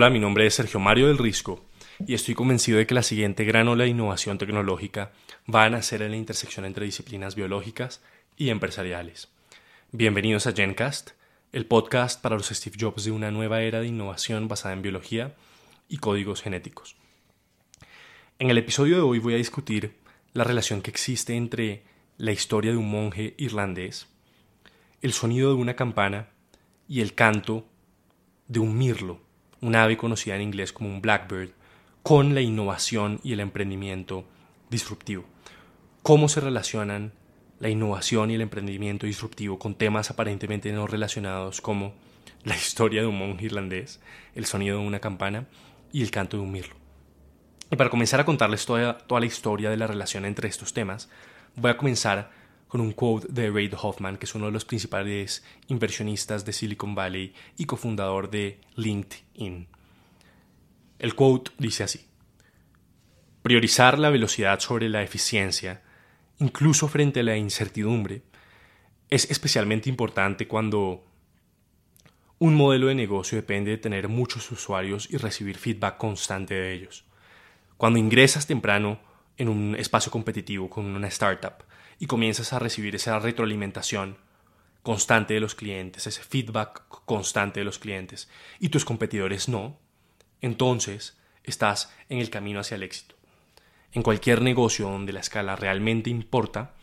Hola, mi nombre es Sergio Mario del Risco y estoy convencido de que la siguiente gran ola de innovación tecnológica va a nacer en la intersección entre disciplinas biológicas y empresariales. Bienvenidos a Gencast, el podcast para los Steve Jobs de una nueva era de innovación basada en biología y códigos genéticos. En el episodio de hoy voy a discutir la relación que existe entre la historia de un monje irlandés, el sonido de una campana y el canto de un mirlo un ave conocida en inglés como un blackbird, con la innovación y el emprendimiento disruptivo. ¿Cómo se relacionan la innovación y el emprendimiento disruptivo con temas aparentemente no relacionados como la historia de un monje irlandés, el sonido de una campana y el canto de un mirlo? Y para comenzar a contarles toda, toda la historia de la relación entre estos temas, voy a comenzar con un quote de Reid Hoffman, que es uno de los principales inversionistas de Silicon Valley y cofundador de LinkedIn. El quote dice así, Priorizar la velocidad sobre la eficiencia, incluso frente a la incertidumbre, es especialmente importante cuando un modelo de negocio depende de tener muchos usuarios y recibir feedback constante de ellos. Cuando ingresas temprano en un espacio competitivo con una startup, y comienzas a recibir esa retroalimentación constante de los clientes, ese feedback constante de los clientes, y tus competidores no, entonces estás en el camino hacia el éxito. En cualquier negocio donde la escala realmente importa,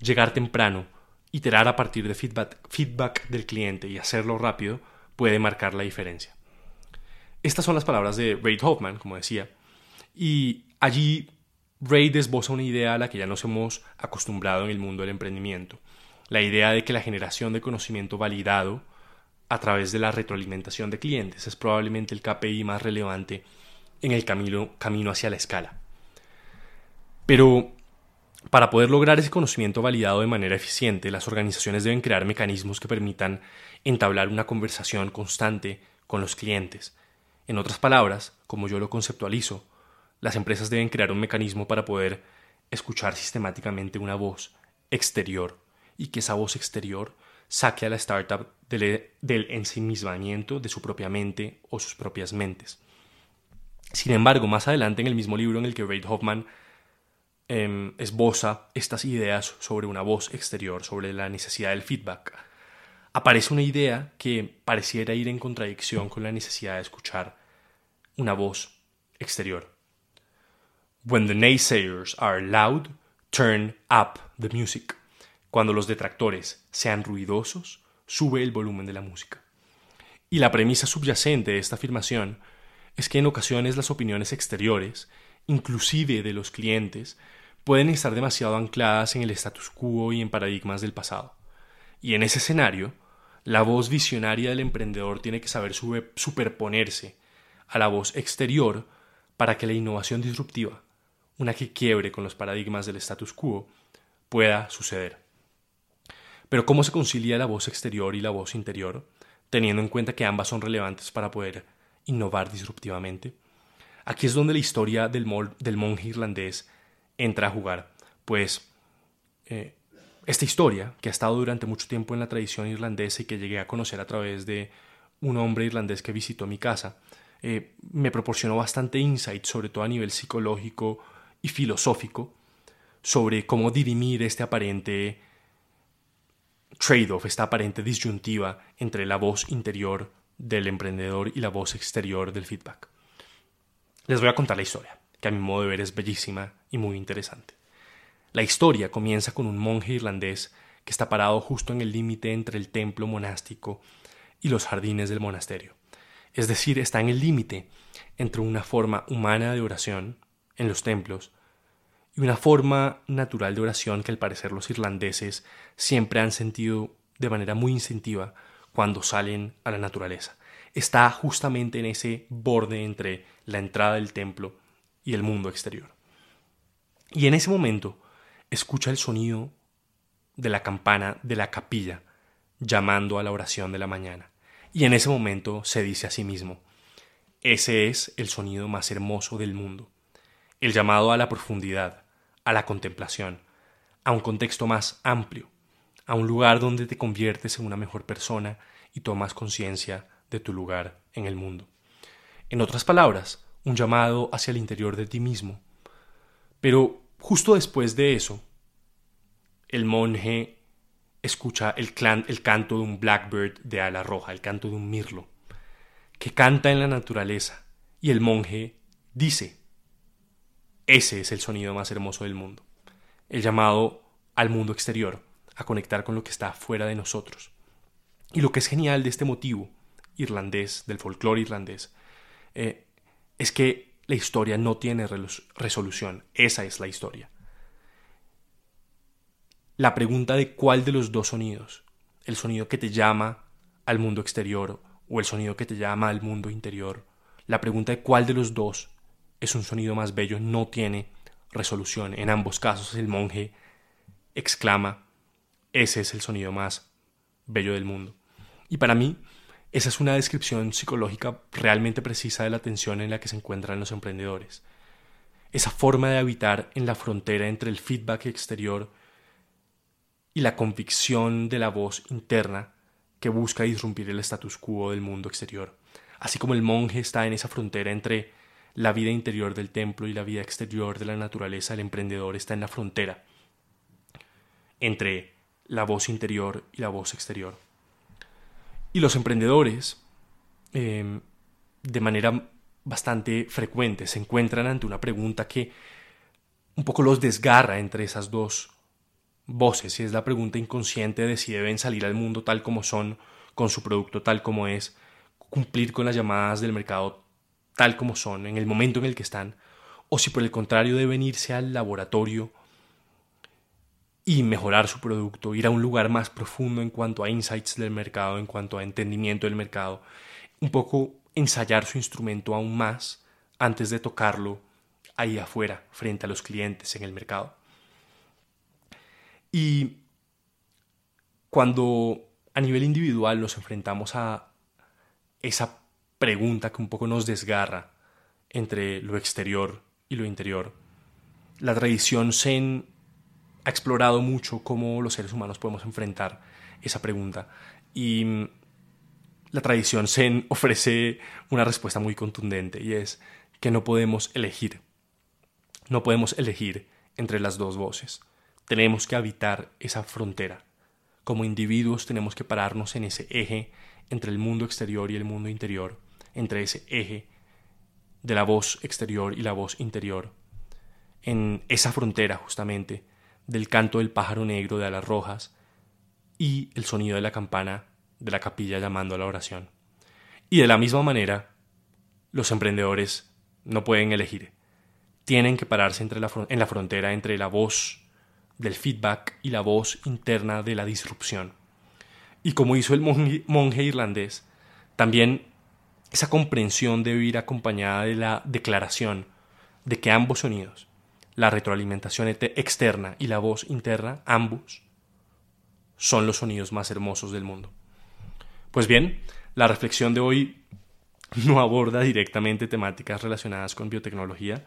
llegar temprano, iterar a partir de feedback, feedback del cliente y hacerlo rápido puede marcar la diferencia. Estas son las palabras de Ray Hoffman, como decía, y allí Ray esboza una idea a la que ya nos hemos acostumbrado en el mundo del emprendimiento, la idea de que la generación de conocimiento validado a través de la retroalimentación de clientes es probablemente el KPI más relevante en el camino, camino hacia la escala. Pero para poder lograr ese conocimiento validado de manera eficiente, las organizaciones deben crear mecanismos que permitan entablar una conversación constante con los clientes. En otras palabras, como yo lo conceptualizo, las empresas deben crear un mecanismo para poder escuchar sistemáticamente una voz exterior y que esa voz exterior saque a la startup del, ensimismamiento de su propia mente o sus propias mentes. Sin embargo, más adelante en el mismo libro en el que Reid Hoffman em, esboza estas ideas sobre una voz exterior, sobre la necesidad del feedback, aparece una idea que pareciera ir en contradicción con la necesidad de escuchar una voz exterior. When the naysayers are loud, turn up the music. Cuando los detractores sean ruidosos, sube el volumen de la música. Y la premisa subyacente de esta afirmación es que en ocasiones las opiniones exteriores, inclusive de los clientes, pueden estar demasiado ancladas en el status quo y en paradigmas del pasado. Y en ese escenario, la voz visionaria del emprendedor tiene que saber superponerse a la voz exterior para que la innovación disruptiva una que quiebre con los paradigmas del status quo, pueda suceder. Pero ¿cómo se concilia la voz exterior y la voz interior, teniendo en cuenta que ambas son relevantes para poder innovar disruptivamente? Aquí es donde la historia del, monje irlandés entra a jugar, pues eh, esta historia, que ha estado durante mucho tiempo en la tradición irlandesa y que llegué a conocer a través de un hombre irlandés que visitó mi casa, eh, me proporcionó bastante insight, sobre todo a nivel psicológico, y filosófico sobre cómo dirimir este aparente trade-off, esta aparente disyuntiva entre la voz interior del emprendedor y la voz exterior del feedback. Les voy a contar la historia, que a mi modo de ver es bellísima y muy interesante. La historia comienza con un monje irlandés que está parado justo en el límite entre el templo monástico y los jardines del monasterio. Es decir, está en el límite entre una forma humana de oración en los templos y una forma natural de oración que al parecer los irlandeses siempre han sentido de manera muy instintiva cuando salen a la naturaleza. Está justamente en ese borde entre la entrada del templo y el mundo exterior. Y en ese momento escucha el sonido de la campana de la capilla llamando a la oración de la mañana. Y en ese momento se dice a sí mismo, ese es el sonido más hermoso del mundo el llamado a la profundidad, a la contemplación, a un contexto más amplio, a un lugar donde te conviertes en una mejor persona y tomas conciencia de tu lugar en el mundo. En otras palabras, un llamado hacia el interior de ti mismo. Pero justo después de eso, el monje escucha el, el canto de un blackbird de ala roja, el canto de un mirlo, que canta en la naturaleza, y el monje dice, ese es el sonido más hermoso del mundo, el llamado al mundo exterior, a conectar con lo que está fuera de nosotros. Y lo que es genial de este motivo irlandés, del folclore irlandés, eh, es que la historia no tiene resolución, esa es la historia. La pregunta de cuál de los dos sonidos, el sonido que te llama al mundo exterior o el sonido que te llama al mundo interior, la pregunta de cuál de los dos es un sonido más bello no tiene resolución. En ambos casos el monje exclama, ese es el sonido más bello del mundo. Y para mí, esa es una descripción psicológica realmente precisa de la tensión en la que se encuentran los emprendedores. Esa forma de habitar en la frontera entre el feedback exterior y la convicción de la voz interna que busca disrumpir el status quo del mundo exterior. Así como el monje está en esa frontera entre la vida interior del templo y la vida exterior de la naturaleza, el emprendedor está en la frontera entre la voz interior y la voz exterior. Y los emprendedores, em, de manera bastante frecuente, se encuentran ante una pregunta que un poco los desgarra entre esas dos voces, y es la pregunta inconsciente de si deben salir al mundo tal como son, con su producto tal como es, cumplir con las llamadas del mercado tal como son, en el momento en el que están, o si por el contrario deben irse al laboratorio y mejorar su producto, ir a un lugar más profundo en cuanto a insights del mercado, en cuanto a entendimiento del mercado, un poco ensayar su instrumento aún más antes de tocarlo ahí afuera, frente a los clientes en el mercado. Y cuando a nivel individual nos enfrentamos a esa pregunta que un poco nos desgarra entre lo exterior y lo interior, la tradición zen ha explorado mucho cómo los seres humanos podemos enfrentar esa pregunta. Y mm, la tradición Zen ofrece una respuesta muy contundente y es que no podemos elegir. No podemos elegir entre las dos voces. Tenemos que habitar esa frontera. Como individuos tenemos que pararnos en ese eje entre el mundo exterior y el mundo interior, entre ese eje de la voz exterior y la voz interior. En esa frontera justamente del canto del pájaro negro de alas rojas y el sonido de la campana de la capilla llamando a la oración. Y de la misma manera, los emprendedores no pueden elegir. Tienen que pararse entre la, en la frontera entre la voz del feedback y la voz interna de la disrupción. Y como hizo el monje, monje irlandés, también esa comprensión debe ir acompañada de la declaración de que ambos sonidos, la retroalimentación externa y la voz interna, ambos, son los sonidos más hermosos del mundo. Pues bien, la reflexión de hoy no aborda directamente temáticas relacionadas con biotecnología,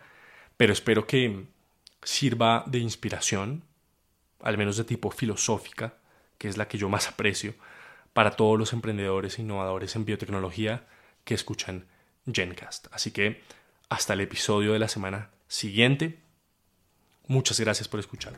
pero espero que sirva de inspiración, al menos de tipo filosófica, que es la que yo más aprecio, para todos los emprendedores e innovadores en biotecnología que escuchan Gencast. Así que hasta el episodio de la semana siguiente Muchas gracias por escuchar.